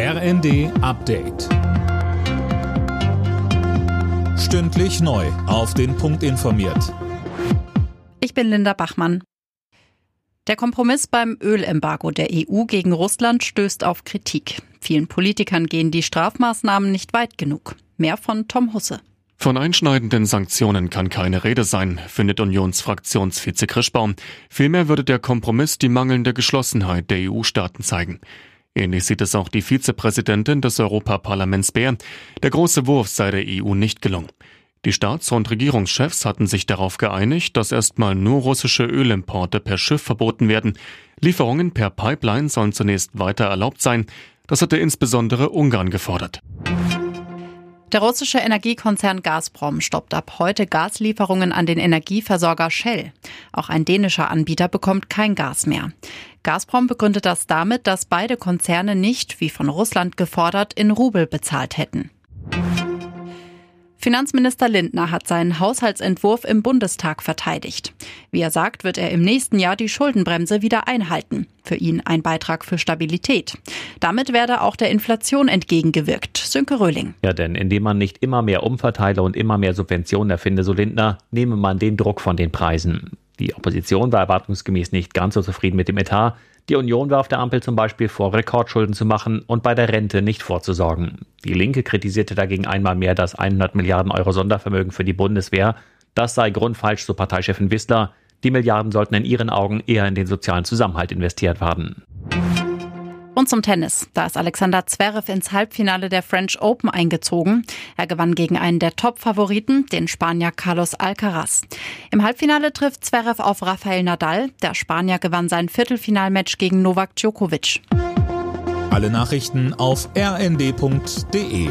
RND Update. Stündlich neu. Auf den Punkt informiert. Ich bin Linda Bachmann. Der Kompromiss beim Ölembargo der EU gegen Russland stößt auf Kritik. Vielen Politikern gehen die Strafmaßnahmen nicht weit genug. Mehr von Tom Husse. Von einschneidenden Sanktionen kann keine Rede sein, findet Unionsfraktionsvize Krischbaum. Vielmehr würde der Kompromiss die mangelnde Geschlossenheit der EU-Staaten zeigen. Ähnlich sieht es auch die Vizepräsidentin des Europaparlaments Bär. Der große Wurf sei der EU nicht gelungen. Die Staats- und Regierungschefs hatten sich darauf geeinigt, dass erstmal nur russische Ölimporte per Schiff verboten werden. Lieferungen per Pipeline sollen zunächst weiter erlaubt sein. Das hatte insbesondere Ungarn gefordert. Der russische Energiekonzern Gazprom stoppt ab heute Gaslieferungen an den Energieversorger Shell. Auch ein dänischer Anbieter bekommt kein Gas mehr. Gazprom begründet das damit, dass beide Konzerne nicht, wie von Russland gefordert, in Rubel bezahlt hätten. Finanzminister Lindner hat seinen Haushaltsentwurf im Bundestag verteidigt. Wie er sagt, wird er im nächsten Jahr die Schuldenbremse wieder einhalten. Für ihn ein Beitrag für Stabilität. Damit werde auch der Inflation entgegengewirkt. Sönke Röhling. Ja, denn indem man nicht immer mehr umverteile und immer mehr Subventionen erfinde, so Lindner, nehme man den Druck von den Preisen. Die Opposition war erwartungsgemäß nicht ganz so zufrieden mit dem Etat. Die Union warf der Ampel zum Beispiel vor, Rekordschulden zu machen und bei der Rente nicht vorzusorgen. Die Linke kritisierte dagegen einmal mehr das 100 Milliarden Euro Sondervermögen für die Bundeswehr. Das sei grundfalsch, so Parteichefin Wissler. Die Milliarden sollten in ihren Augen eher in den sozialen Zusammenhalt investiert werden. Und zum Tennis. Da ist Alexander Zverev ins Halbfinale der French Open eingezogen. Er gewann gegen einen der Top-Favoriten, den Spanier Carlos Alcaraz. Im Halbfinale trifft Zverev auf Rafael Nadal. Der Spanier gewann sein Viertelfinalmatch gegen Novak Djokovic. Alle Nachrichten auf rnd.de